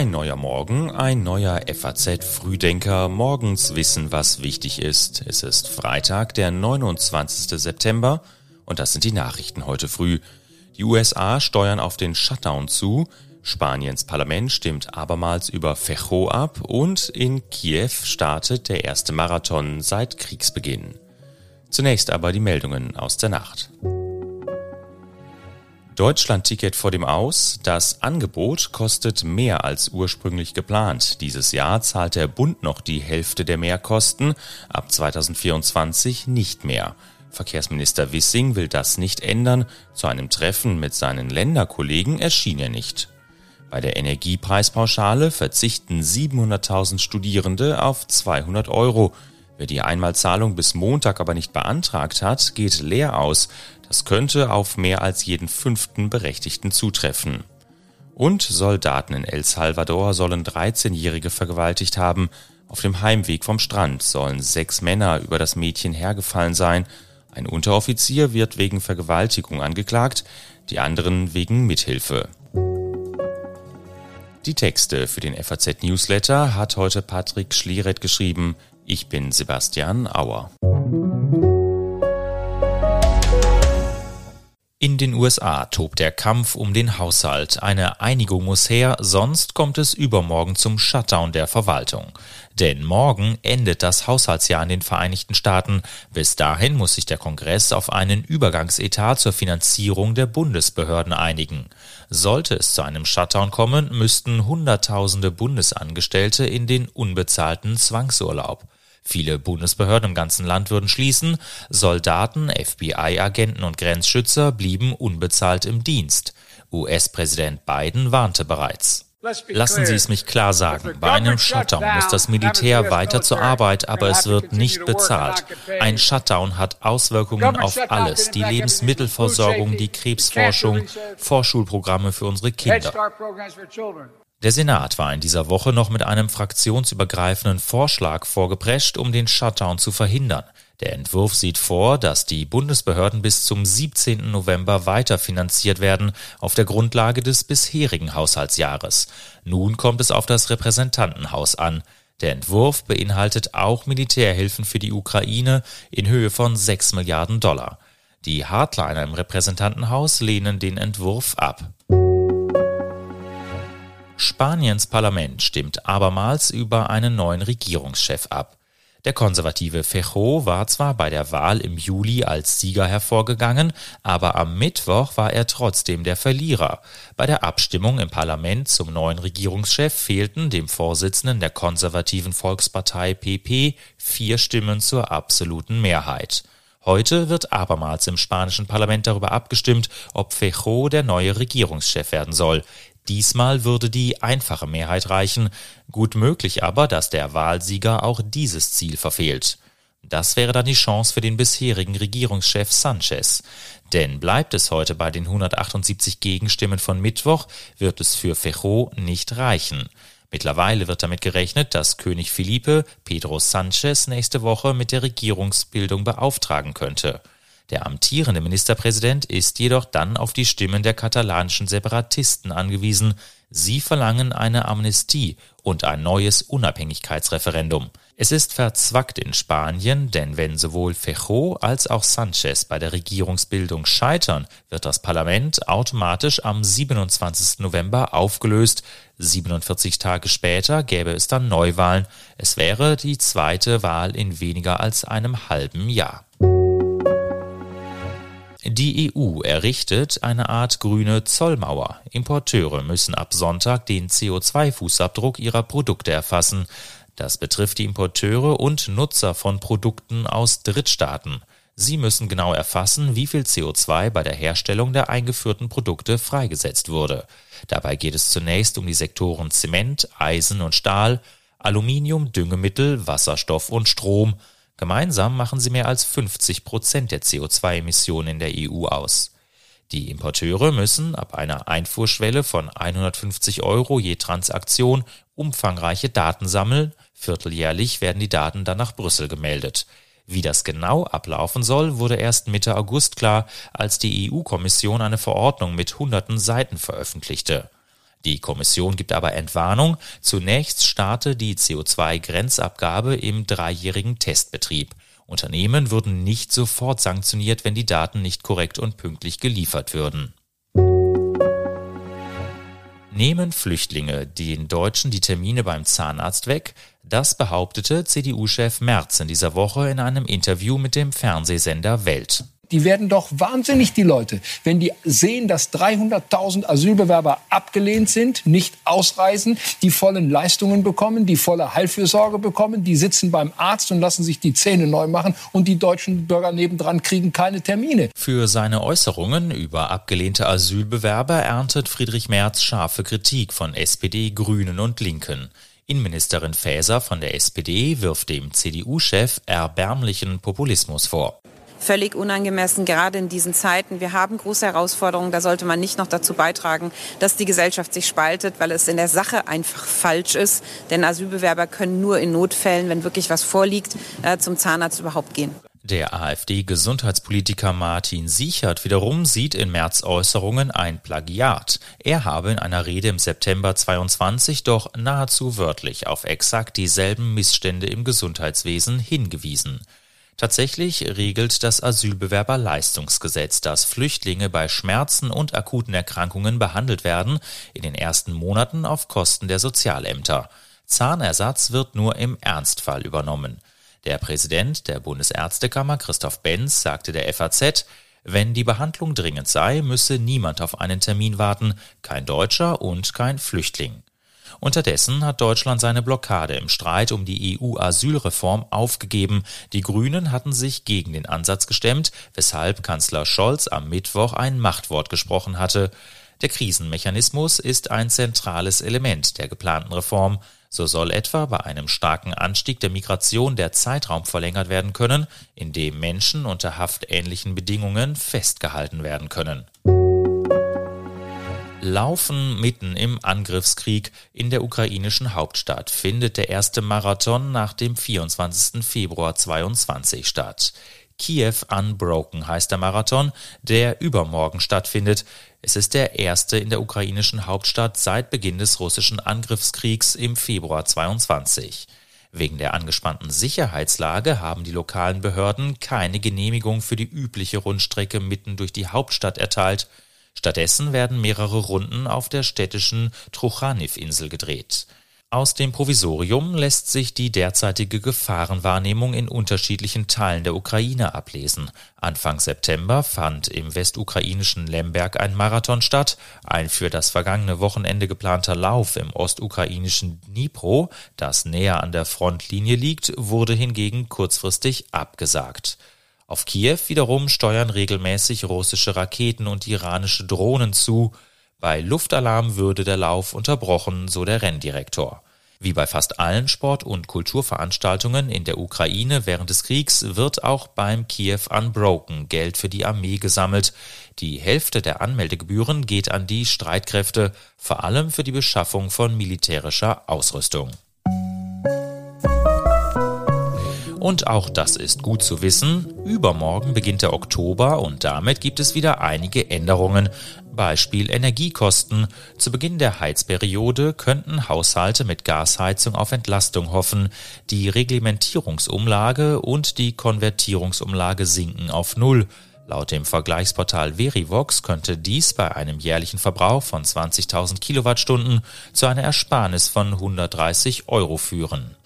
Ein neuer Morgen, ein neuer FAZ Frühdenker. Morgens wissen, was wichtig ist. Es ist Freitag, der 29. September und das sind die Nachrichten heute früh. Die USA steuern auf den Shutdown zu. Spaniens Parlament stimmt abermals über Fecho ab und in Kiew startet der erste Marathon seit Kriegsbeginn. Zunächst aber die Meldungen aus der Nacht. Deutschland-Ticket vor dem Aus. Das Angebot kostet mehr als ursprünglich geplant. Dieses Jahr zahlt der Bund noch die Hälfte der Mehrkosten, ab 2024 nicht mehr. Verkehrsminister Wissing will das nicht ändern. Zu einem Treffen mit seinen Länderkollegen erschien er nicht. Bei der Energiepreispauschale verzichten 700.000 Studierende auf 200 Euro. Wer die Einmalzahlung bis Montag aber nicht beantragt hat, geht leer aus. Das könnte auf mehr als jeden fünften Berechtigten zutreffen. Und Soldaten in El Salvador sollen 13-Jährige vergewaltigt haben. Auf dem Heimweg vom Strand sollen sechs Männer über das Mädchen hergefallen sein. Ein Unteroffizier wird wegen Vergewaltigung angeklagt, die anderen wegen Mithilfe. Die Texte für den FAZ Newsletter hat heute Patrick Schleret geschrieben. Ich bin Sebastian Auer. In den USA tobt der Kampf um den Haushalt. Eine Einigung muss her, sonst kommt es übermorgen zum Shutdown der Verwaltung. Denn morgen endet das Haushaltsjahr in den Vereinigten Staaten. Bis dahin muss sich der Kongress auf einen Übergangsetat zur Finanzierung der Bundesbehörden einigen. Sollte es zu einem Shutdown kommen, müssten Hunderttausende Bundesangestellte in den unbezahlten Zwangsurlaub. Viele Bundesbehörden im ganzen Land würden schließen, Soldaten, FBI-Agenten und Grenzschützer blieben unbezahlt im Dienst. US-Präsident Biden warnte bereits. Lassen Sie es mich klar sagen, bei einem Shutdown muss das Militär weiter zur Arbeit, aber es wird nicht bezahlt. Ein Shutdown hat Auswirkungen auf alles, die Lebensmittelversorgung, die Krebsforschung, Vorschulprogramme für unsere Kinder. Der Senat war in dieser Woche noch mit einem fraktionsübergreifenden Vorschlag vorgeprescht, um den Shutdown zu verhindern. Der Entwurf sieht vor, dass die Bundesbehörden bis zum 17. November weiterfinanziert werden auf der Grundlage des bisherigen Haushaltsjahres. Nun kommt es auf das Repräsentantenhaus an. Der Entwurf beinhaltet auch Militärhilfen für die Ukraine in Höhe von 6 Milliarden Dollar. Die Hardliner im Repräsentantenhaus lehnen den Entwurf ab. Spaniens Parlament stimmt abermals über einen neuen Regierungschef ab. Der konservative Fejo war zwar bei der Wahl im Juli als Sieger hervorgegangen, aber am Mittwoch war er trotzdem der Verlierer. Bei der Abstimmung im Parlament zum neuen Regierungschef fehlten dem Vorsitzenden der konservativen Volkspartei PP vier Stimmen zur absoluten Mehrheit. Heute wird abermals im spanischen Parlament darüber abgestimmt, ob Fejo der neue Regierungschef werden soll. Diesmal würde die einfache Mehrheit reichen, gut möglich aber, dass der Wahlsieger auch dieses Ziel verfehlt. Das wäre dann die Chance für den bisherigen Regierungschef Sanchez. Denn bleibt es heute bei den 178 Gegenstimmen von Mittwoch, wird es für Fejo nicht reichen. Mittlerweile wird damit gerechnet, dass König Felipe Pedro Sanchez nächste Woche mit der Regierungsbildung beauftragen könnte. Der amtierende Ministerpräsident ist jedoch dann auf die Stimmen der katalanischen Separatisten angewiesen. Sie verlangen eine Amnestie und ein neues Unabhängigkeitsreferendum. Es ist verzwackt in Spanien, denn wenn sowohl Fejo als auch Sanchez bei der Regierungsbildung scheitern, wird das Parlament automatisch am 27. November aufgelöst. 47 Tage später gäbe es dann Neuwahlen. Es wäre die zweite Wahl in weniger als einem halben Jahr. Die EU errichtet eine Art grüne Zollmauer. Importeure müssen ab Sonntag den CO2-Fußabdruck ihrer Produkte erfassen. Das betrifft die Importeure und Nutzer von Produkten aus Drittstaaten. Sie müssen genau erfassen, wie viel CO2 bei der Herstellung der eingeführten Produkte freigesetzt wurde. Dabei geht es zunächst um die Sektoren Zement, Eisen und Stahl, Aluminium, Düngemittel, Wasserstoff und Strom, Gemeinsam machen sie mehr als 50 Prozent der CO2-Emissionen in der EU aus. Die Importeure müssen ab einer Einfuhrschwelle von 150 Euro je Transaktion umfangreiche Daten sammeln. Vierteljährlich werden die Daten dann nach Brüssel gemeldet. Wie das genau ablaufen soll, wurde erst Mitte August klar, als die EU-Kommission eine Verordnung mit hunderten Seiten veröffentlichte. Die Kommission gibt aber Entwarnung. Zunächst starte die CO2-Grenzabgabe im dreijährigen Testbetrieb. Unternehmen würden nicht sofort sanktioniert, wenn die Daten nicht korrekt und pünktlich geliefert würden. Nehmen Flüchtlinge den Deutschen die Termine beim Zahnarzt weg? Das behauptete CDU-Chef Merz in dieser Woche in einem Interview mit dem Fernsehsender Welt. Die werden doch wahnsinnig, die Leute, wenn die sehen, dass 300.000 Asylbewerber abgelehnt sind, nicht ausreisen, die vollen Leistungen bekommen, die volle Heilfürsorge bekommen, die sitzen beim Arzt und lassen sich die Zähne neu machen und die deutschen Bürger nebendran kriegen keine Termine. Für seine Äußerungen über abgelehnte Asylbewerber erntet Friedrich Merz scharfe Kritik von SPD, Grünen und Linken. Innenministerin Faeser von der SPD wirft dem CDU-Chef erbärmlichen Populismus vor völlig unangemessen, gerade in diesen Zeiten. Wir haben große Herausforderungen. Da sollte man nicht noch dazu beitragen, dass die Gesellschaft sich spaltet, weil es in der Sache einfach falsch ist. Denn Asylbewerber können nur in Notfällen, wenn wirklich was vorliegt, äh, zum Zahnarzt überhaupt gehen. Der AfD-Gesundheitspolitiker Martin Sichert wiederum sieht in März Äußerungen ein Plagiat. Er habe in einer Rede im September 22 doch nahezu wörtlich auf exakt dieselben Missstände im Gesundheitswesen hingewiesen. Tatsächlich regelt das Asylbewerberleistungsgesetz, dass Flüchtlinge bei Schmerzen und akuten Erkrankungen behandelt werden, in den ersten Monaten auf Kosten der Sozialämter. Zahnersatz wird nur im Ernstfall übernommen. Der Präsident der Bundesärztekammer Christoph Benz sagte der FAZ, wenn die Behandlung dringend sei, müsse niemand auf einen Termin warten, kein Deutscher und kein Flüchtling. Unterdessen hat Deutschland seine Blockade im Streit um die EU-Asylreform aufgegeben. Die Grünen hatten sich gegen den Ansatz gestemmt, weshalb Kanzler Scholz am Mittwoch ein Machtwort gesprochen hatte. Der Krisenmechanismus ist ein zentrales Element der geplanten Reform. So soll etwa bei einem starken Anstieg der Migration der Zeitraum verlängert werden können, in dem Menschen unter haftähnlichen Bedingungen festgehalten werden können laufen mitten im Angriffskrieg in der ukrainischen Hauptstadt findet der erste Marathon nach dem 24. Februar 22 statt. Kiew Unbroken heißt der Marathon, der übermorgen stattfindet. Es ist der erste in der ukrainischen Hauptstadt seit Beginn des russischen Angriffskriegs im Februar 22. Wegen der angespannten Sicherheitslage haben die lokalen Behörden keine Genehmigung für die übliche Rundstrecke mitten durch die Hauptstadt erteilt. Stattdessen werden mehrere Runden auf der städtischen Truchaniv-Insel gedreht. Aus dem Provisorium lässt sich die derzeitige Gefahrenwahrnehmung in unterschiedlichen Teilen der Ukraine ablesen. Anfang September fand im westukrainischen Lemberg ein Marathon statt. Ein für das vergangene Wochenende geplanter Lauf im ostukrainischen Dnipro, das näher an der Frontlinie liegt, wurde hingegen kurzfristig abgesagt. Auf Kiew wiederum steuern regelmäßig russische Raketen und iranische Drohnen zu. Bei Luftalarm würde der Lauf unterbrochen, so der Renndirektor. Wie bei fast allen Sport- und Kulturveranstaltungen in der Ukraine während des Kriegs wird auch beim Kiew Unbroken Geld für die Armee gesammelt. Die Hälfte der Anmeldegebühren geht an die Streitkräfte, vor allem für die Beschaffung von militärischer Ausrüstung. Und auch das ist gut zu wissen. Übermorgen beginnt der Oktober und damit gibt es wieder einige Änderungen. Beispiel Energiekosten. Zu Beginn der Heizperiode könnten Haushalte mit Gasheizung auf Entlastung hoffen. Die Reglementierungsumlage und die Konvertierungsumlage sinken auf Null. Laut dem Vergleichsportal Verivox könnte dies bei einem jährlichen Verbrauch von 20.000 Kilowattstunden zu einer Ersparnis von 130 Euro führen.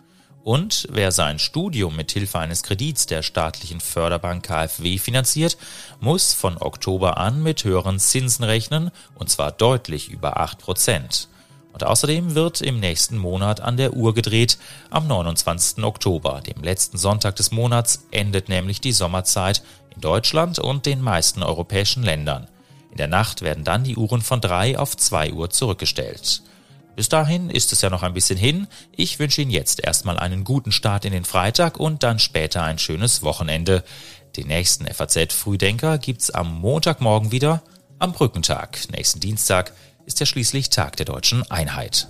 Und wer sein Studium mit Hilfe eines Kredits der staatlichen Förderbank KfW finanziert, muss von Oktober an mit höheren Zinsen rechnen, und zwar deutlich über 8 Prozent. Und außerdem wird im nächsten Monat an der Uhr gedreht. Am 29. Oktober, dem letzten Sonntag des Monats, endet nämlich die Sommerzeit in Deutschland und den meisten europäischen Ländern. In der Nacht werden dann die Uhren von 3 auf 2 Uhr zurückgestellt. Bis dahin ist es ja noch ein bisschen hin. Ich wünsche Ihnen jetzt erstmal einen guten Start in den Freitag und dann später ein schönes Wochenende. Den nächsten FAZ Frühdenker gibt's am Montagmorgen wieder, am Brückentag. Nächsten Dienstag ist ja schließlich Tag der deutschen Einheit.